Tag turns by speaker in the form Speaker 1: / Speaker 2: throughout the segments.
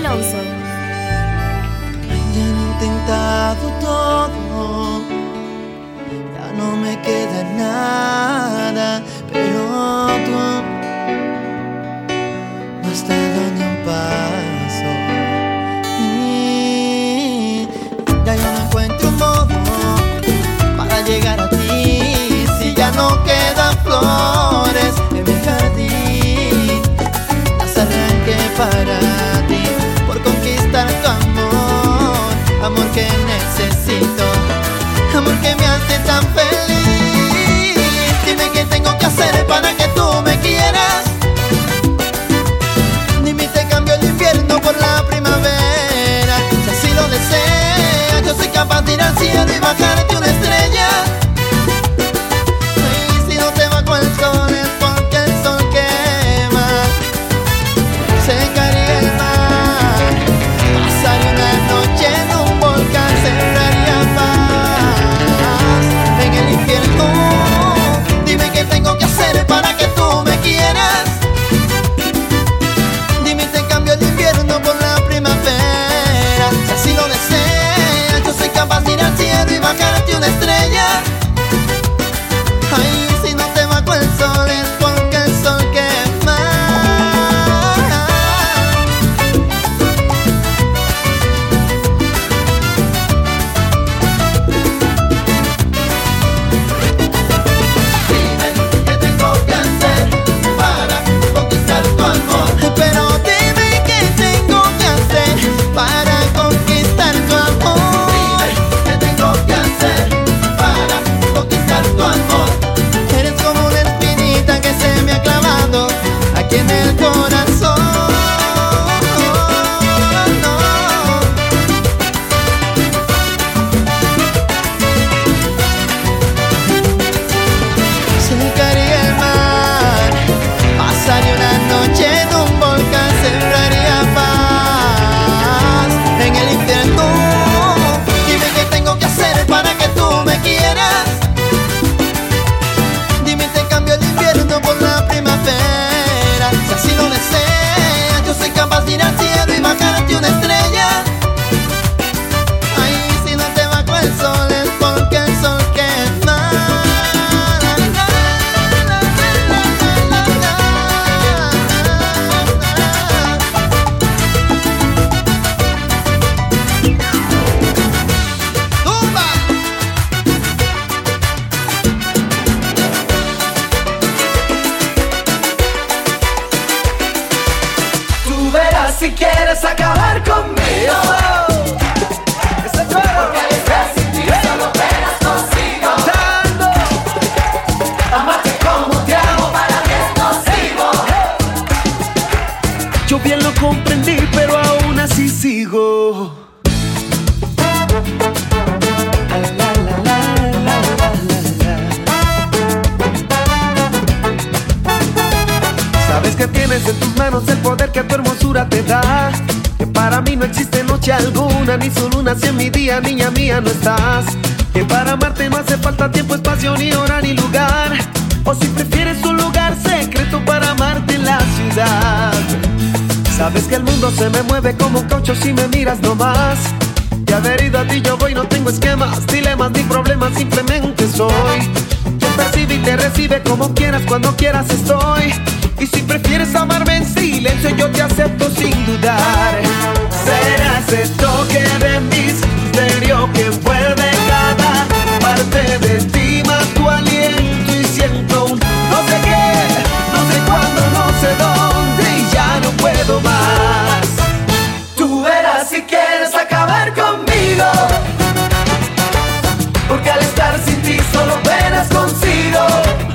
Speaker 1: Alonso.
Speaker 2: Ya he intentado todo, ya no me queda nada, pero tú no has dado ni un paso. Y ya yo no encuentro un modo para llegar a ti, si ya no quedan flores en mi jardín, las arranqué para amor, que necesito, amor que me hace tan feliz. Dime qué tengo que hacer para que tú me quieras. Dime te cambio el invierno por la primavera. Si así lo deseas, yo soy capaz de ir al cielo y bajarte
Speaker 3: niña mía, no estás. Que para amarte no hace falta tiempo, espacio, ni hora, ni lugar. O si prefieres un lugar secreto para amarte en la ciudad. Sabes que el mundo se me mueve como un caucho si me miras nomás. Que adherido a ti yo voy, no tengo esquemas, dilemas ni problemas, simplemente soy. Quien percibe y te recibe como quieras, cuando quieras estoy. Y si prefieres amarme en silencio, yo te acepto sin dudar. Será ese toque de que envuelve cada parte de ti, más tu aliento y siento un no sé qué, no sé cuándo, no sé dónde y ya no puedo más.
Speaker 4: Tú verás si quieres acabar conmigo. Porque al estar sin ti solo penas consigo.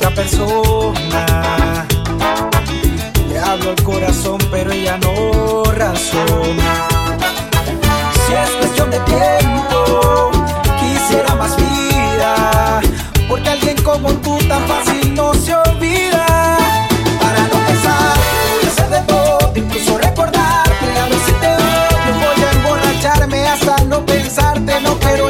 Speaker 1: otra persona. Le hablo al corazón, pero ella no razona. Si es cuestión de tiempo, quisiera más vida. Porque alguien como tú tan fácil no se olvida. Para no pensar, voy a hacer de todo, incluso recordarte. A ver si te odio, voy a emborracharme hasta no pensarte, no quiero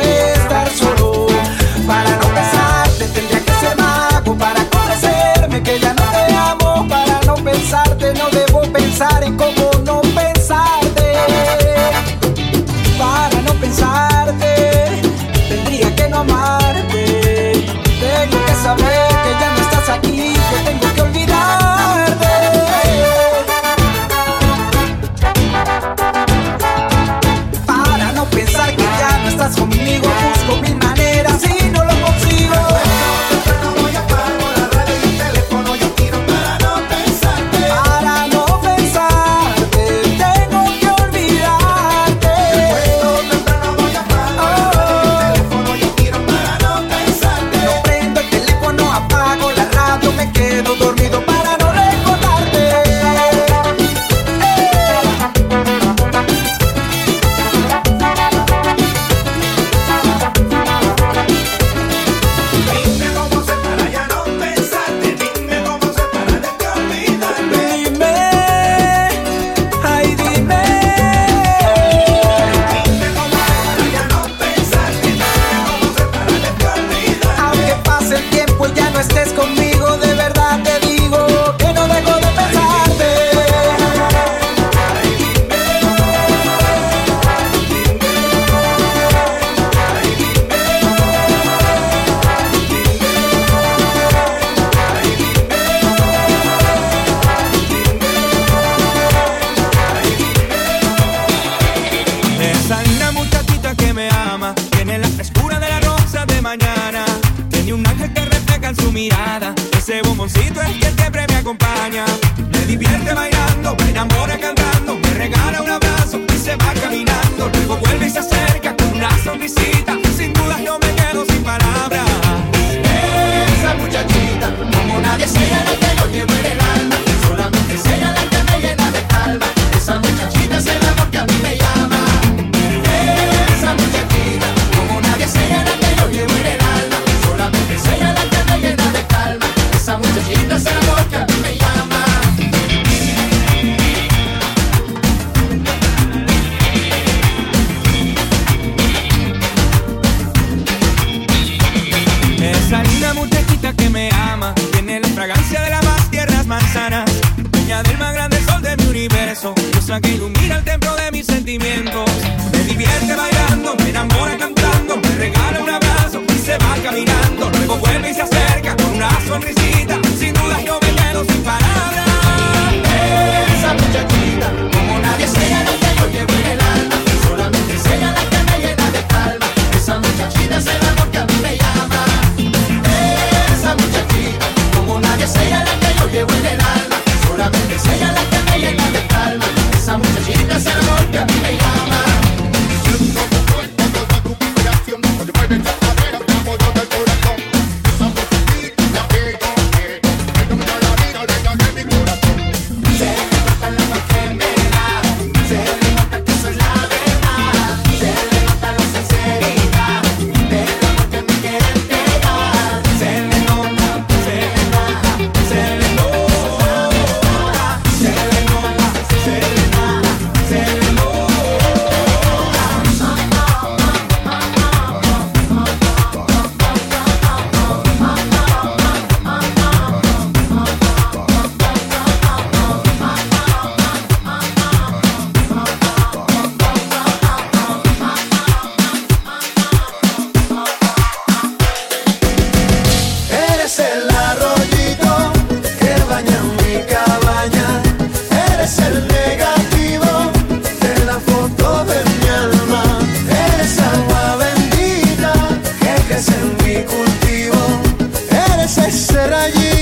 Speaker 1: tengo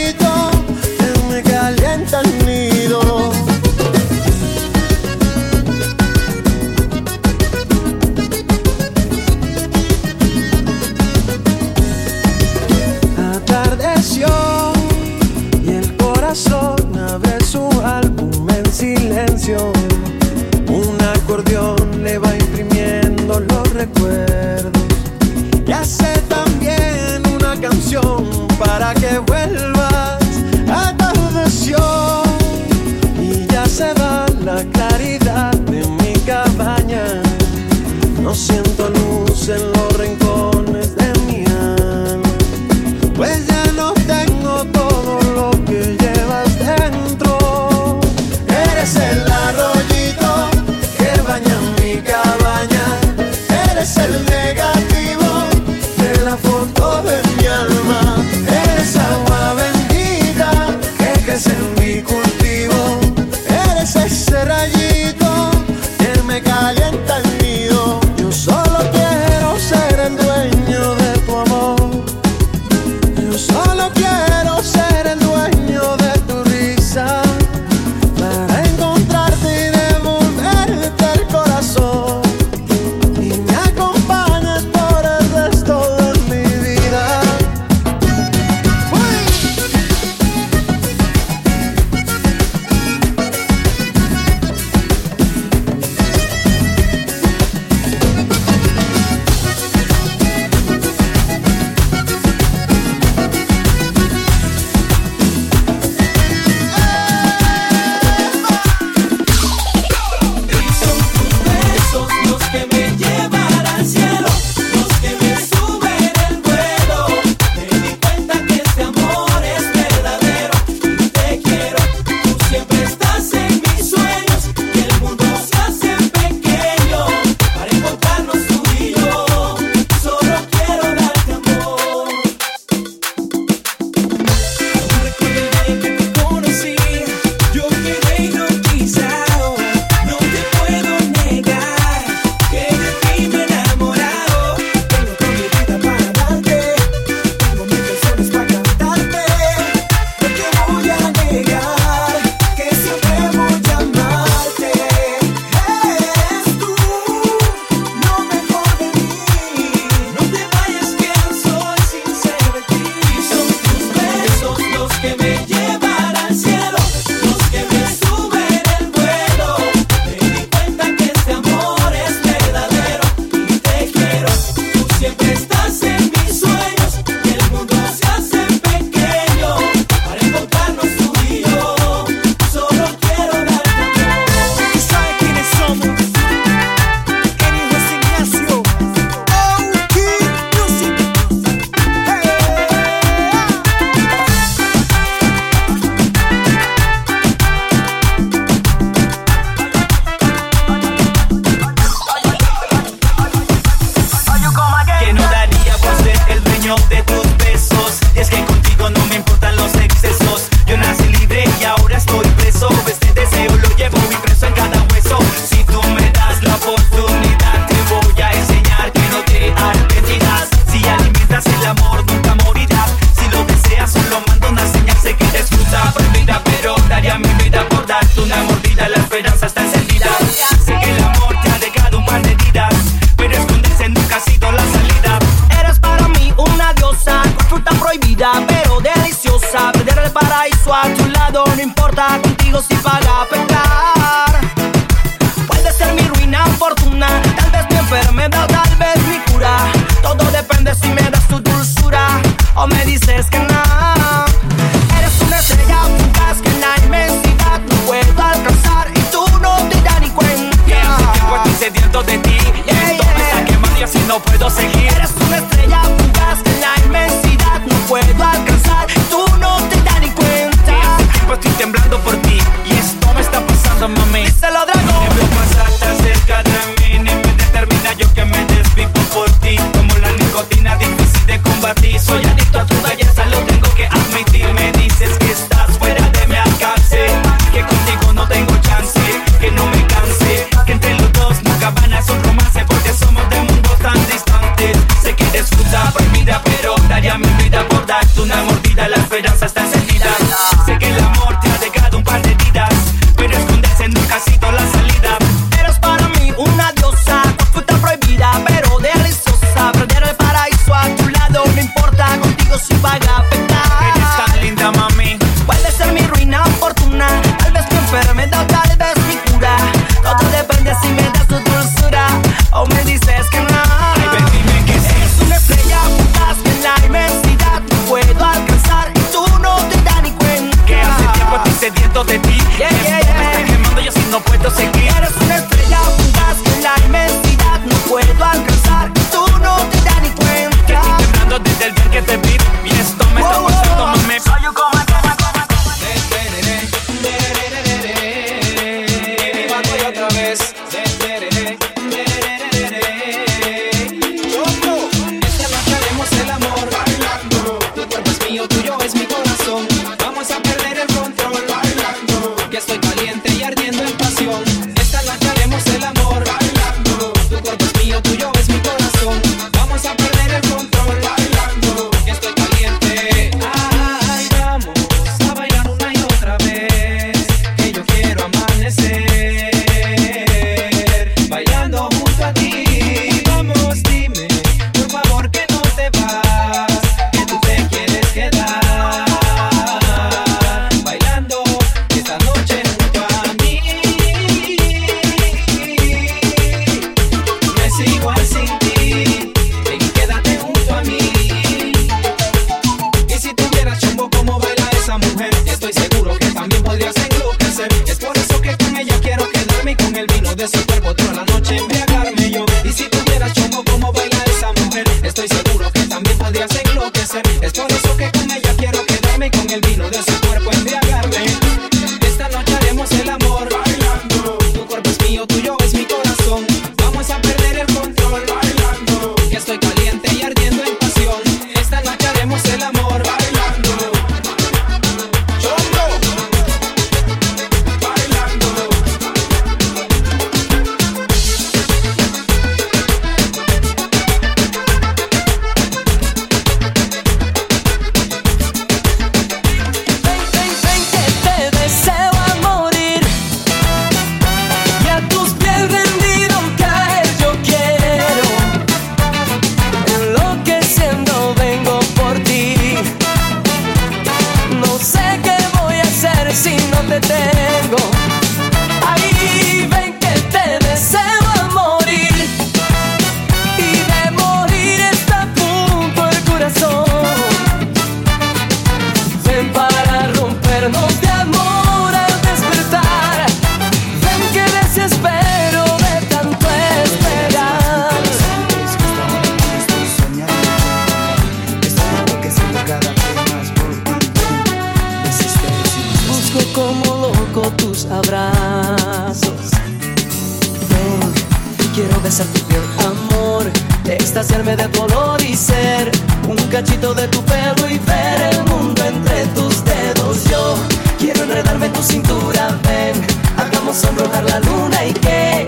Speaker 4: de
Speaker 1: tu y ser un
Speaker 4: cachito de
Speaker 1: tu pelo y
Speaker 4: ver el mundo entre tus dedos. Yo
Speaker 5: quiero enredarme en tu cintura, ven, hagamos sonrojar la luna y que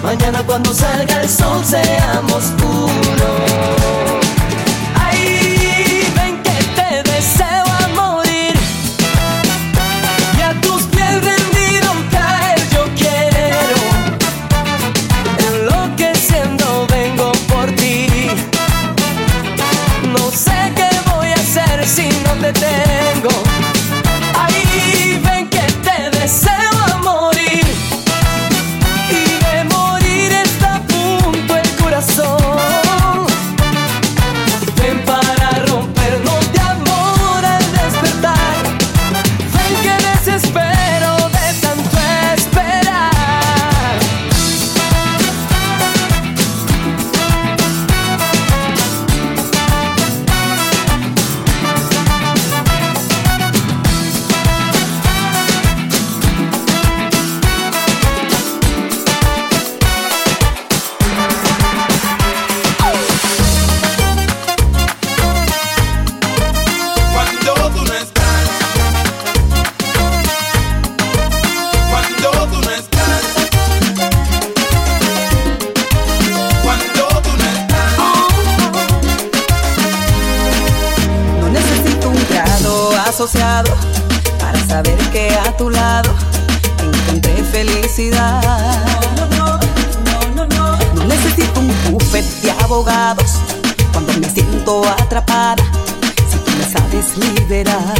Speaker 5: mañana cuando se
Speaker 6: No, necesito un buffet de abogados cuando me
Speaker 7: siento atrapada. Si tú me sabes liberar.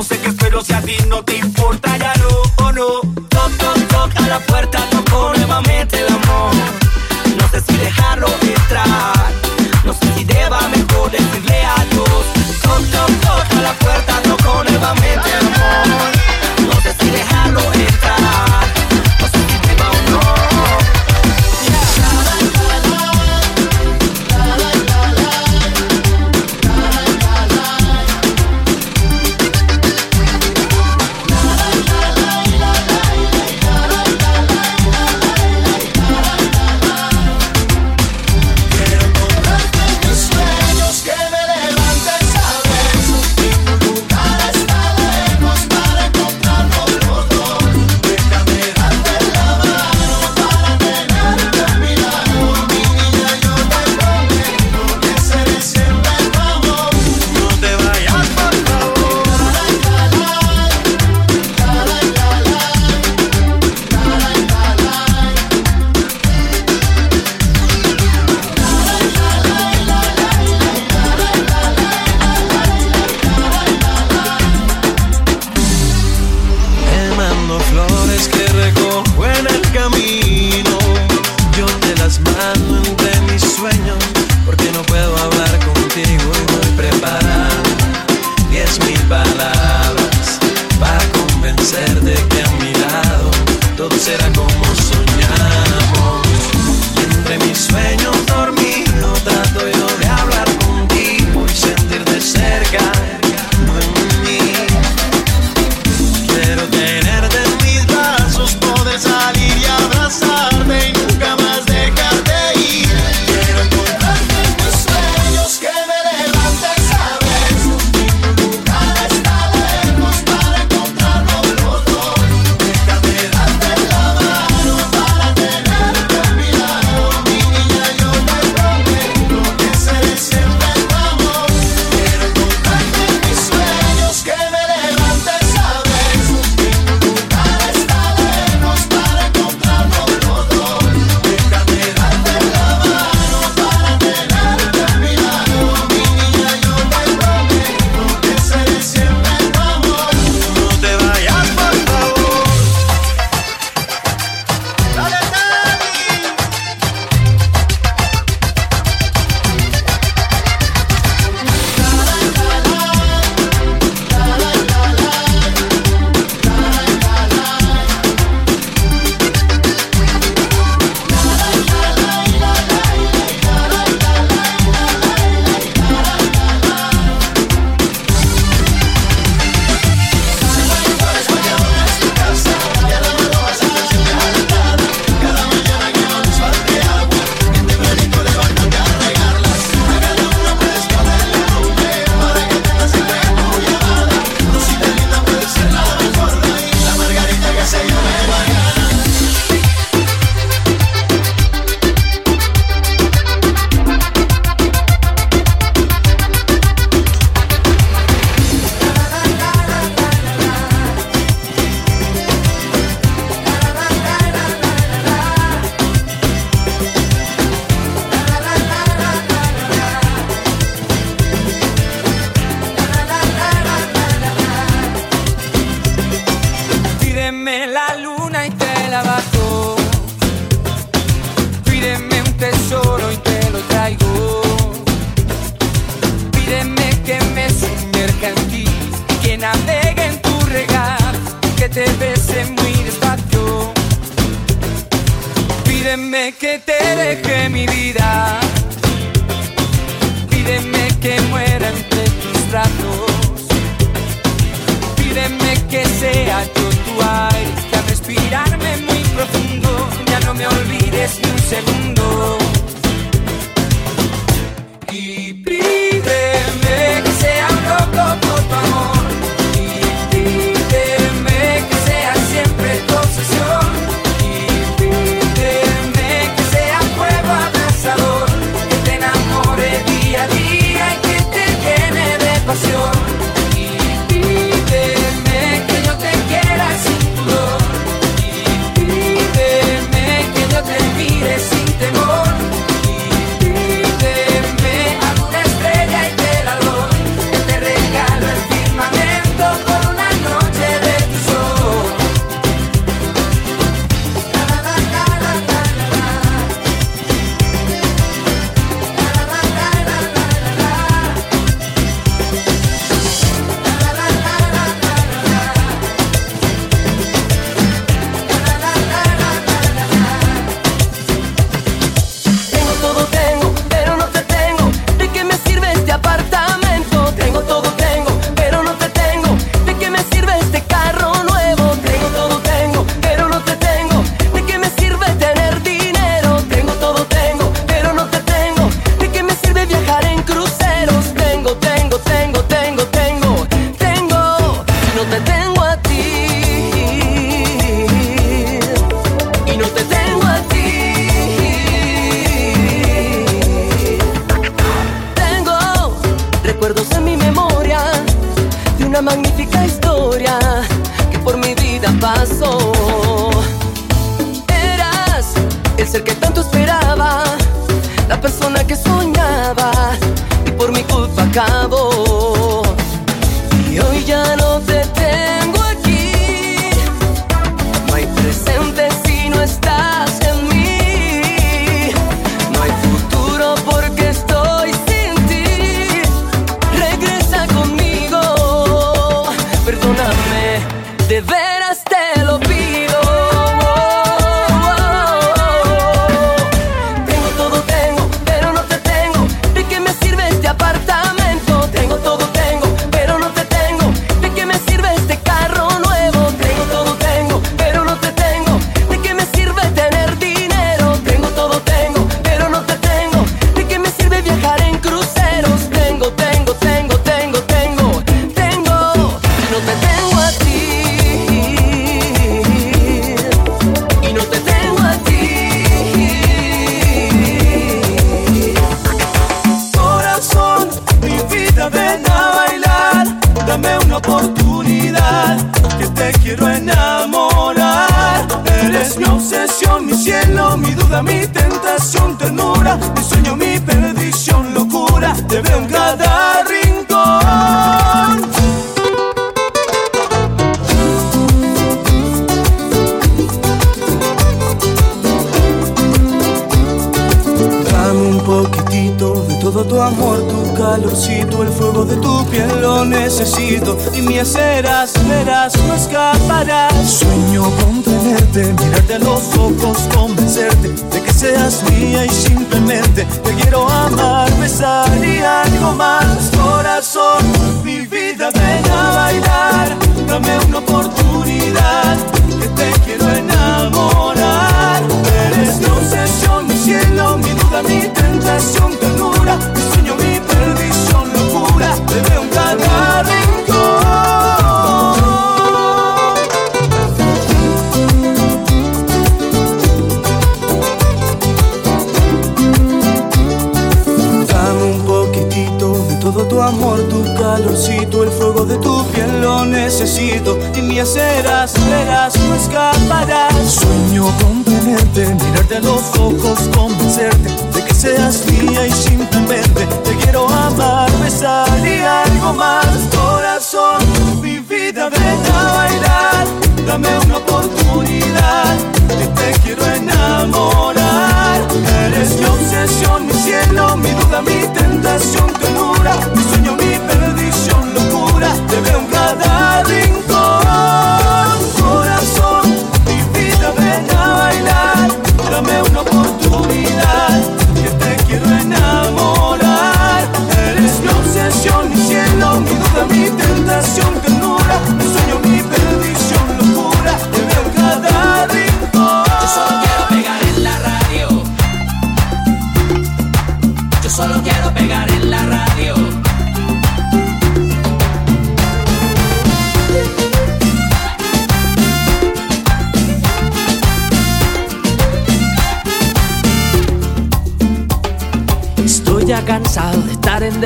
Speaker 7: No sé
Speaker 3: qué espero si a ti no te importa
Speaker 8: todo será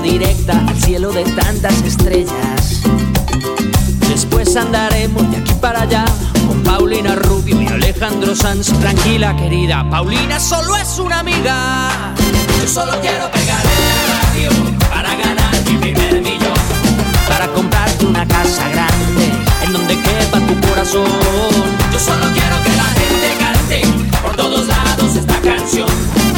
Speaker 5: Directa al cielo de tantas estrellas. Después andaremos de aquí para allá con Paulina Rubio y Alejandro Sanz. Tranquila, querida, Paulina solo es una amiga. Yo solo quiero pegar en la radio para ganar mi primer millón. Para comprarte una casa grande en donde quepa tu corazón. Yo solo quiero que la gente cante por todos lados esta canción.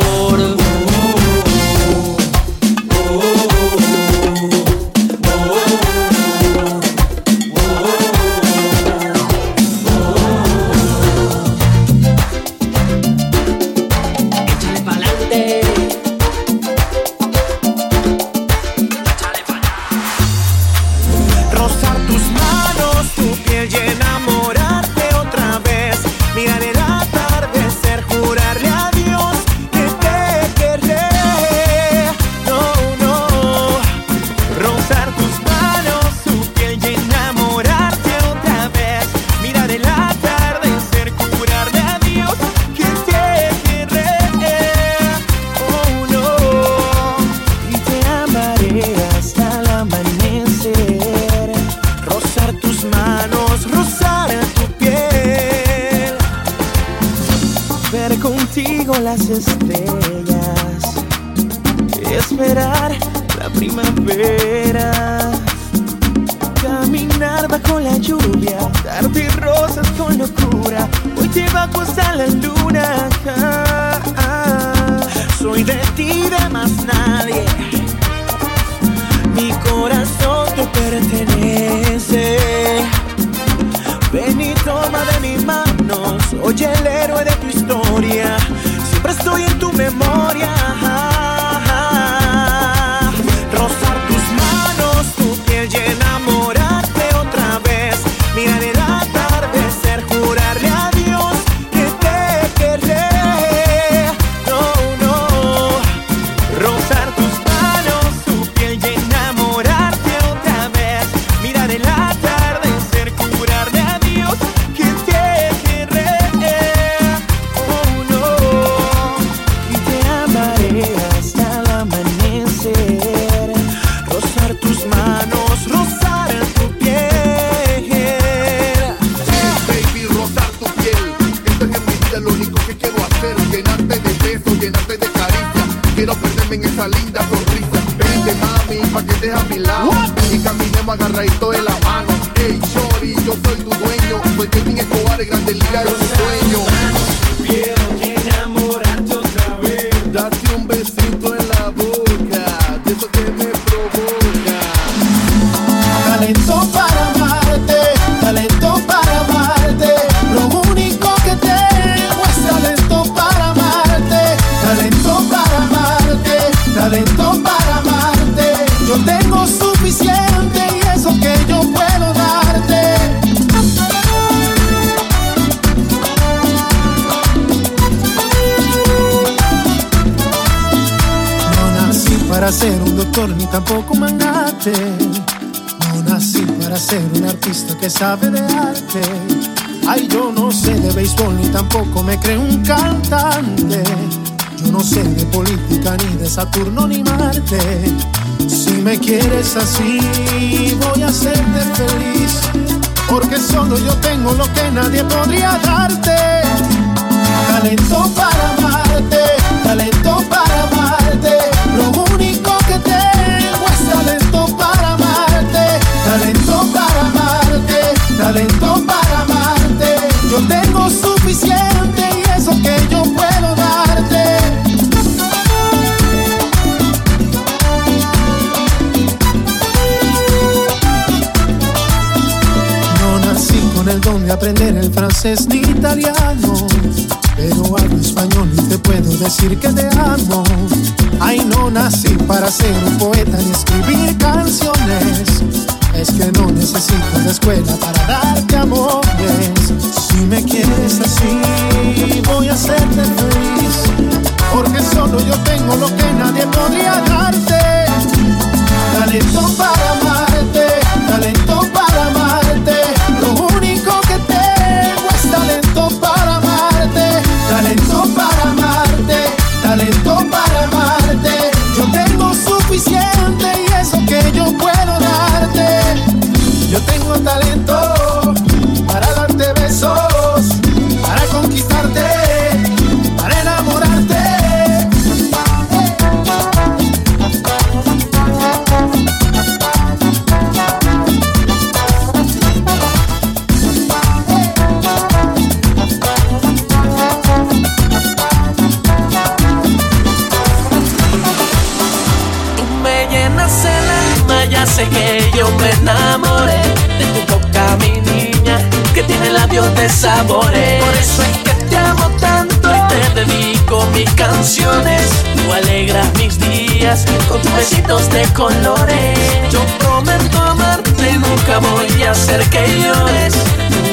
Speaker 1: De mis manos. Oye, el héroe de tu historia. Siempre estoy en tu memoria.
Speaker 4: Ser un doctor ni tampoco un. No nací para ser un artista que sabe de arte. Ay, yo no sé de béisbol ni tampoco me creo un cantante. Yo no sé de política ni de Saturno ni Marte. Si me quieres así, voy a hacerte feliz. Porque solo yo tengo lo que nadie podría darte. Talento para amarte, talento para amarte. Talento para amarte. Yo tengo suficiente y eso que yo puedo darte. No nací con el don de aprender el francés ni italiano, pero hablo español y te puedo decir que te amo. Ay, no nací para ser un poeta ni escribir canciones. Es que no necesito la escuela para darte amores. Si me quieres así, voy a hacerte feliz. Porque solo yo tengo lo que nadie podría darte. Talento para amarte, talento para amarte. Lo único que tengo es talento para amarte, talento para amarte, talento para amarte. Tengo talento
Speaker 9: de colores. Yo prometo amarte, nunca voy a hacer que llores.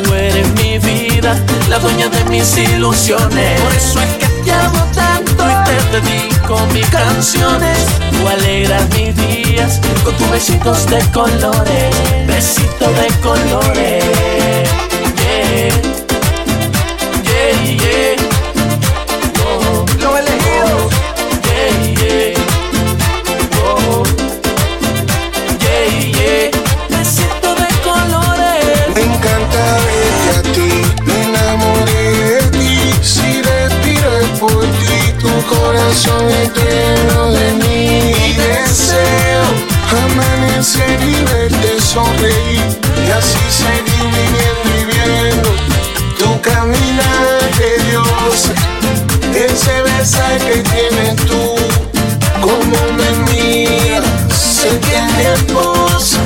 Speaker 9: Tú eres mi vida, la dueña de mis ilusiones. Por eso es que te amo tanto y te dedico mis canciones. Tú alegras mis días con tus besitos de colores, besitos de colores.
Speaker 10: Corazón lleno de. Y deseo amanecer y verte sonreír. Y así seguir viviendo y viendo tu caminar de Dios. Ese beso que tienes tú, como me miras, es mi esposa.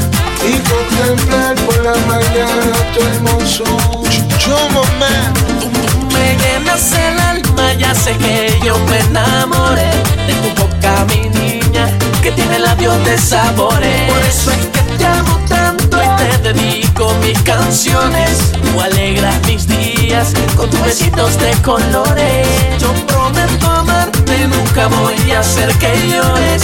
Speaker 10: Y contemplar por la mañana tu hermosura. Yo, mamá.
Speaker 9: Me llenas el sé que yo me enamoré de tu boca, mi niña, que tiene labios de sabores. Por eso es que te amo tanto y te dedico mis canciones. Tú alegras mis días con tus besitos de colores. Yo prometo amarte, nunca voy a hacer que llores.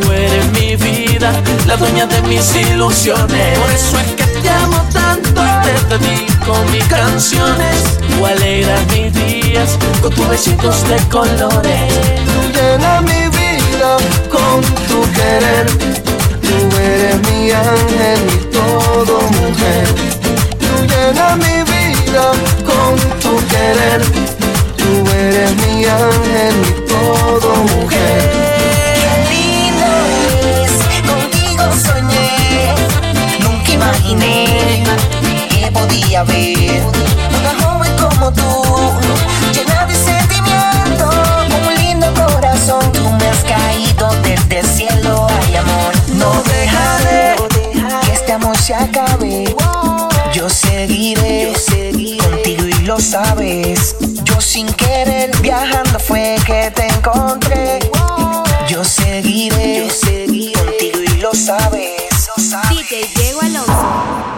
Speaker 9: Tú eres mi vida, la dueña de mis ilusiones. Por eso es que te amo tanto y te dedico mis canciones. Tú alegras mis días con tus besitos de colores.
Speaker 11: Tú llenas mi vida con tu querer. Tú eres mi ángel, mi todo mujer. Tú llenas mi vida con tu querer. Tú eres mi ángel, mi todo mujer.
Speaker 12: imaginé
Speaker 11: que podía ver una joven como tú, llena de sentimiento, con un
Speaker 12: lindo corazón. Tú me has caído desde el cielo, ay amor. No dejaré que este amor se acabe. Yo seguiré contigo y lo sabes.
Speaker 11: Yo sin querer viajando fue que te encontré. Yo seguiré. Yo seguiré DJ Diego Alonso.